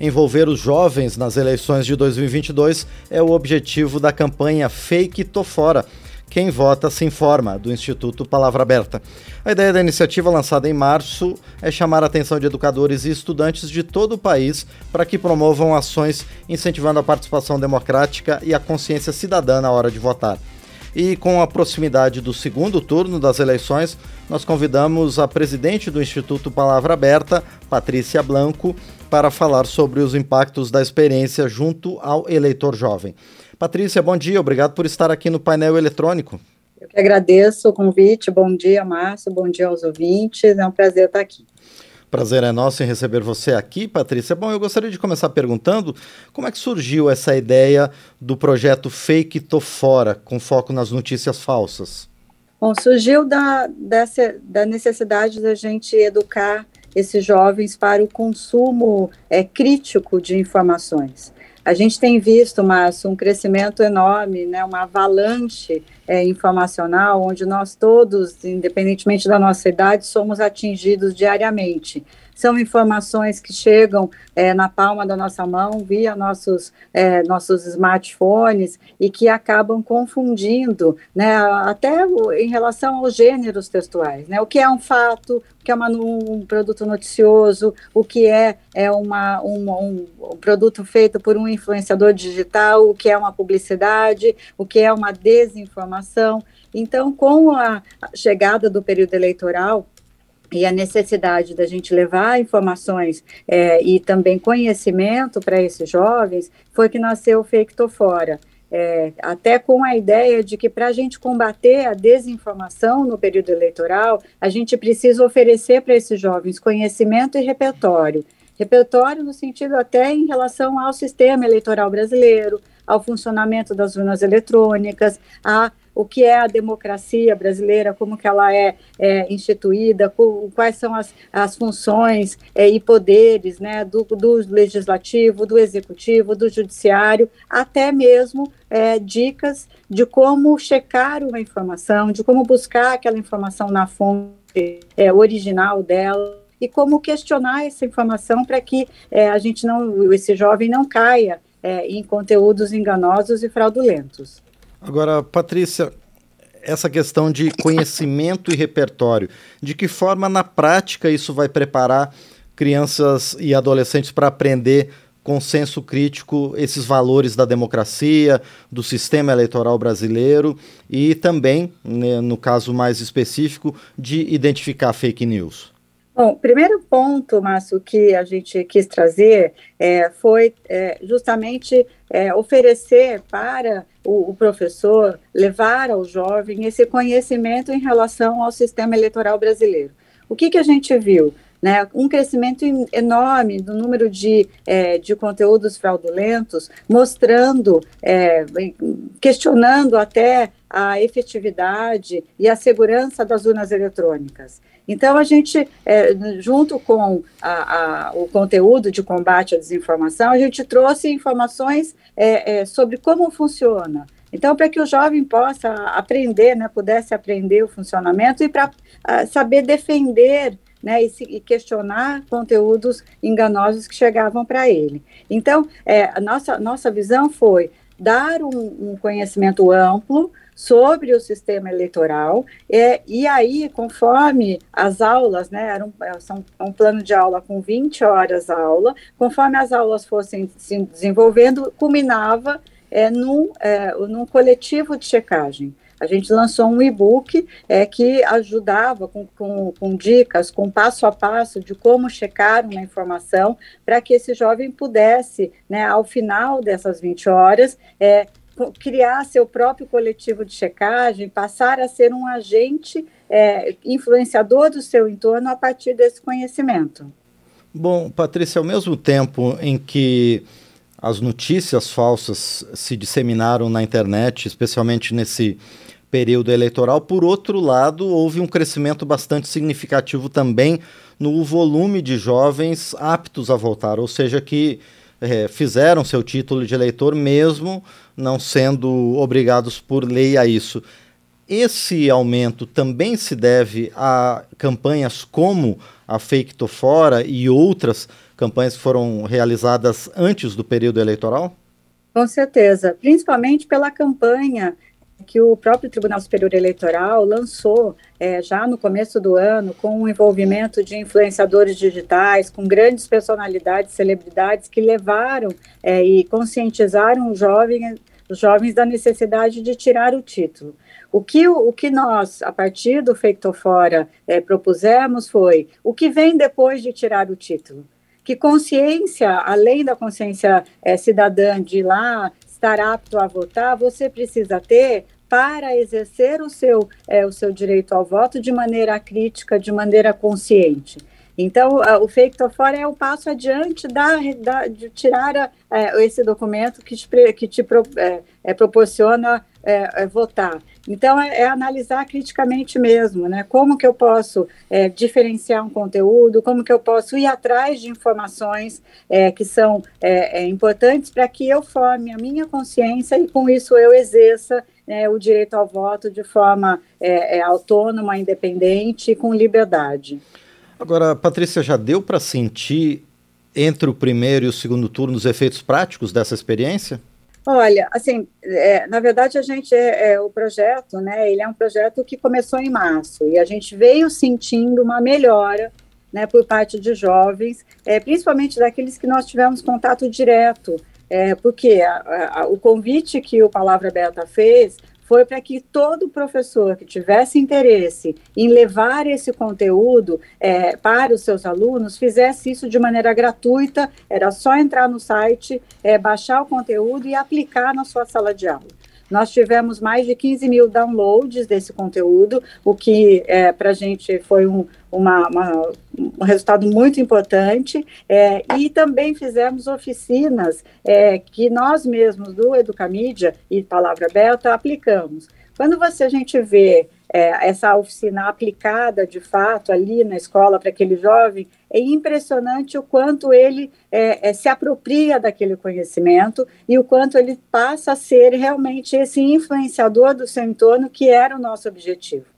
Envolver os jovens nas eleições de 2022 é o objetivo da campanha Fake Tô Fora. Quem vota se informa, do Instituto Palavra Aberta. A ideia da iniciativa, lançada em março, é chamar a atenção de educadores e estudantes de todo o país para que promovam ações incentivando a participação democrática e a consciência cidadã na hora de votar. E com a proximidade do segundo turno das eleições, nós convidamos a presidente do Instituto Palavra Aberta, Patrícia Blanco, para falar sobre os impactos da experiência junto ao eleitor jovem. Patrícia, bom dia, obrigado por estar aqui no painel eletrônico. Eu que agradeço o convite. Bom dia, Márcio. Bom dia aos ouvintes. É um prazer estar aqui. Prazer é nosso em receber você aqui, Patrícia. Bom, eu gostaria de começar perguntando como é que surgiu essa ideia do projeto Fake Tô Fora, com foco nas notícias falsas. Bom, surgiu da, dessa, da necessidade da gente educar esses jovens para o consumo é, crítico de informações. A gente tem visto, Márcio, um crescimento enorme, né, uma avalanche é, informacional, onde nós todos, independentemente da nossa idade, somos atingidos diariamente. São informações que chegam é, na palma da nossa mão, via nossos, é, nossos smartphones, e que acabam confundindo, né, até em relação aos gêneros textuais. Né, o que é um fato, o que é uma, um produto noticioso, o que é, é uma, um, um, produto feito por um influenciador digital, o que é uma publicidade, o que é uma desinformação. Então, com a chegada do período eleitoral, e a necessidade da gente levar informações é, e também conhecimento para esses jovens foi que nasceu o Fake Fora. É, até com a ideia de que para a gente combater a desinformação no período eleitoral, a gente precisa oferecer para esses jovens conhecimento e repertório. Repertório no sentido até em relação ao sistema eleitoral brasileiro, ao funcionamento das urnas eletrônicas, a o que é a democracia brasileira, como que ela é, é instituída, quais são as, as funções é, e poderes né, do, do legislativo, do executivo, do judiciário, até mesmo é, dicas de como checar uma informação, de como buscar aquela informação na fonte é, original dela e como questionar essa informação para que é, a gente não, esse jovem não caia é, em conteúdos enganosos e fraudulentos. Agora, Patrícia, essa questão de conhecimento e repertório, de que forma na prática isso vai preparar crianças e adolescentes para aprender com senso crítico esses valores da democracia, do sistema eleitoral brasileiro e também, né, no caso mais específico, de identificar fake news? Bom, primeiro ponto, Márcio, que a gente quis trazer é, foi é, justamente é, oferecer para o, o, professor, levar ao jovem esse conhecimento em relação ao sistema eleitoral brasileiro. O que, que a gente viu? Né, um crescimento enorme do número de, é, de conteúdos fraudulentos, mostrando, é, questionando até a efetividade e a segurança das urnas eletrônicas. Então, a gente, é, junto com a, a, o conteúdo de combate à desinformação, a gente trouxe informações é, é, sobre como funciona. Então, para que o jovem possa aprender, né, pudesse aprender o funcionamento e para uh, saber defender né, e, se, e, questionar conteúdos enganosos que chegavam para ele. Então, é, a nossa, nossa visão foi dar um, um conhecimento amplo sobre o sistema eleitoral, é, e aí, conforme as aulas, né, era um, é, são um plano de aula com 20 horas aula, conforme as aulas fossem se desenvolvendo, culminava é, num, é, num coletivo de checagem. A gente lançou um e-book é, que ajudava com, com, com, dicas, com passo a passo de como checar uma informação, para que esse jovem pudesse, né, ao final dessas 20 horas, é, criar seu próprio coletivo de checagem, passar a ser um agente é, influenciador do seu entorno a partir desse conhecimento. Bom, Patrícia, ao mesmo tempo em que as notícias falsas se disseminaram na internet, especialmente nesse período eleitoral, por outro lado, houve um crescimento bastante significativo também no volume de jovens aptos a votar, ou seja, que é, fizeram seu título de eleitor mesmo não sendo obrigados por lei a isso. Esse aumento também se deve a campanhas como a Fake Tô Fora e outras campanhas que foram realizadas antes do período eleitoral? Com certeza, principalmente pela campanha que o próprio Tribunal Superior Eleitoral lançou é, já no começo do ano, com o envolvimento de influenciadores digitais, com grandes personalidades, celebridades que levaram é, e conscientizaram os jovens, os jovens da necessidade de tirar o título. O que, o que nós, a partir do Feito Fora, é, propusemos foi o que vem depois de tirar o título. Que consciência, além da consciência é, cidadã de ir lá estar apto a votar, você precisa ter para exercer o seu, é, o seu direito ao voto de maneira crítica, de maneira consciente. Então, o fake to fora é o passo adiante da, da de tirar a, é, esse documento que te, que te pro, é, é, proporciona é, é, votar. Então, é, é, analisar criticamente mesmo, né? Como que eu posso é, diferenciar um conteúdo, como que eu posso ir atrás de informações é, que são importantes para que eu forme a minha consciência e, com isso, eu exerça né, o direito ao voto de forma autônoma, independente e com liberdade. Agora, Patrícia, já deu para sentir entre o primeiro e o segundo turno os efeitos práticos dessa experiência? Olha, assim, é, na verdade a gente é, é, o projeto, né? Ele é um projeto que começou em março e a gente veio sentindo uma melhora, né, por parte de jovens, é, principalmente daqueles que nós tivemos contato direto, é, porque a, a, o convite que o Palavra Aberta fez foi para que todo professor que tivesse interesse em levar esse conteúdo é, para os seus alunos fizesse isso de maneira gratuita, era só entrar no site, é, baixar o conteúdo e aplicar na sua sala de aula. Nós tivemos mais de 15 mil downloads desse conteúdo, o que é, para a gente foi um, uma, uma, um resultado muito importante. É, e também fizemos oficinas é, que nós mesmos do Educamídia e Palavra Aberta aplicamos. Quando você a gente vê é, essa oficina aplicada de fato ali na escola para aquele jovem, é impressionante o quanto ele é, é, se apropria daquele conhecimento e o quanto ele passa a ser realmente esse influenciador do seu entorno, que era o nosso objetivo.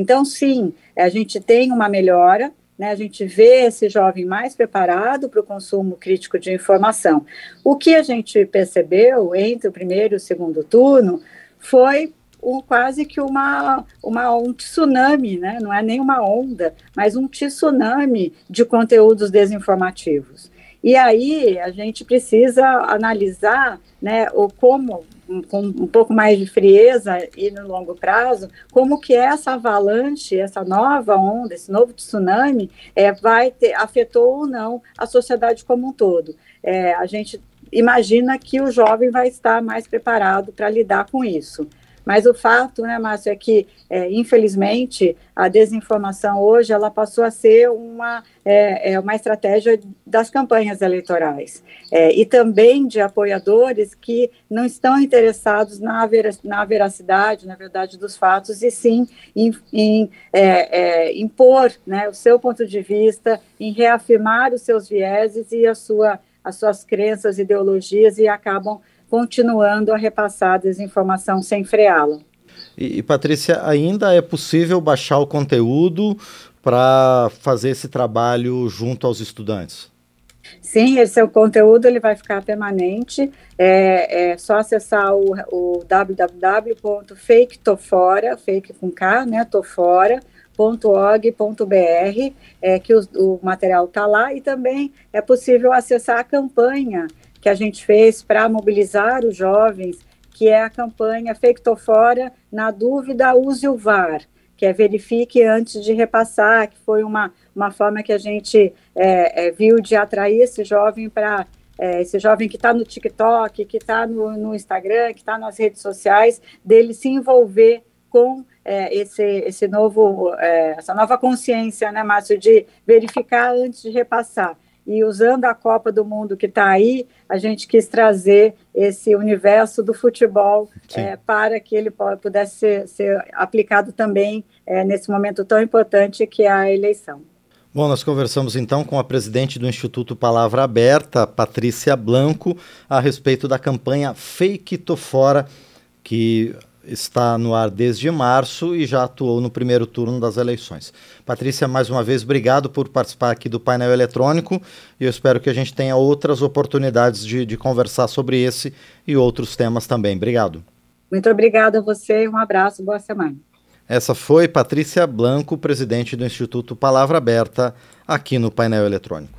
Então, sim, a gente tem uma melhora, né, a gente vê esse jovem mais preparado para o consumo crítico de informação. O que a gente percebeu entre o primeiro e o segundo turno foi um, quase que uma, uma, um tsunami, né? não é nem uma onda, mas um tsunami de conteúdos desinformativos. E aí a gente precisa analisar né, o como, com um pouco mais de frieza e no longo prazo, como que essa avalanche, essa nova onda, esse novo tsunami, é, vai ter, afetou ou não a sociedade como um todo. É, a gente imagina que o jovem vai estar mais preparado para lidar com isso. Mas o fato, né, Márcio, é que, é, infelizmente, a desinformação hoje ela passou a ser uma, é, é uma estratégia das campanhas eleitorais é, e também de apoiadores que não estão interessados na, na veracidade, na verdade, dos fatos, e sim em, em é, é, impor né, o seu ponto de vista, em reafirmar os seus vieses e a sua, as suas crenças, ideologias e acabam continuando a repassar desinformação sem freá-la. E, e, Patrícia, ainda é possível baixar o conteúdo para fazer esse trabalho junto aos estudantes? Sim, esse é o conteúdo ele vai ficar permanente. É, é só acessar o, o www.faketofora, fake com K, né, tofora, .org.br, é, que o, o material está lá e também é possível acessar a campanha que a gente fez para mobilizar os jovens, que é a campanha Feito Fora, na dúvida, use o VAR, que é verifique antes de repassar, que foi uma, uma forma que a gente é, é, viu de atrair esse jovem para é, esse jovem que está no TikTok, que está no, no, Instagram, que está nas redes sociais, dele se envolver com é, esse, esse novo, é, essa nova consciência, né, Márcio, de verificar antes de repassar e usando a Copa do Mundo que está aí, a gente quis trazer esse universo do futebol é, para que ele pudesse ser, ser aplicado também é, nesse momento tão importante que é a eleição. Bom, nós conversamos então com a presidente do Instituto Palavra Aberta, Patrícia Blanco, a respeito da campanha Fake Tô Fora, que está no ar desde março e já atuou no primeiro turno das eleições. Patrícia, mais uma vez, obrigado por participar aqui do painel eletrônico e eu espero que a gente tenha outras oportunidades de, de conversar sobre esse e outros temas também. Obrigado. Muito obrigada a você, um abraço, boa semana. Essa foi Patrícia Blanco, presidente do Instituto Palavra Aberta, aqui no painel eletrônico.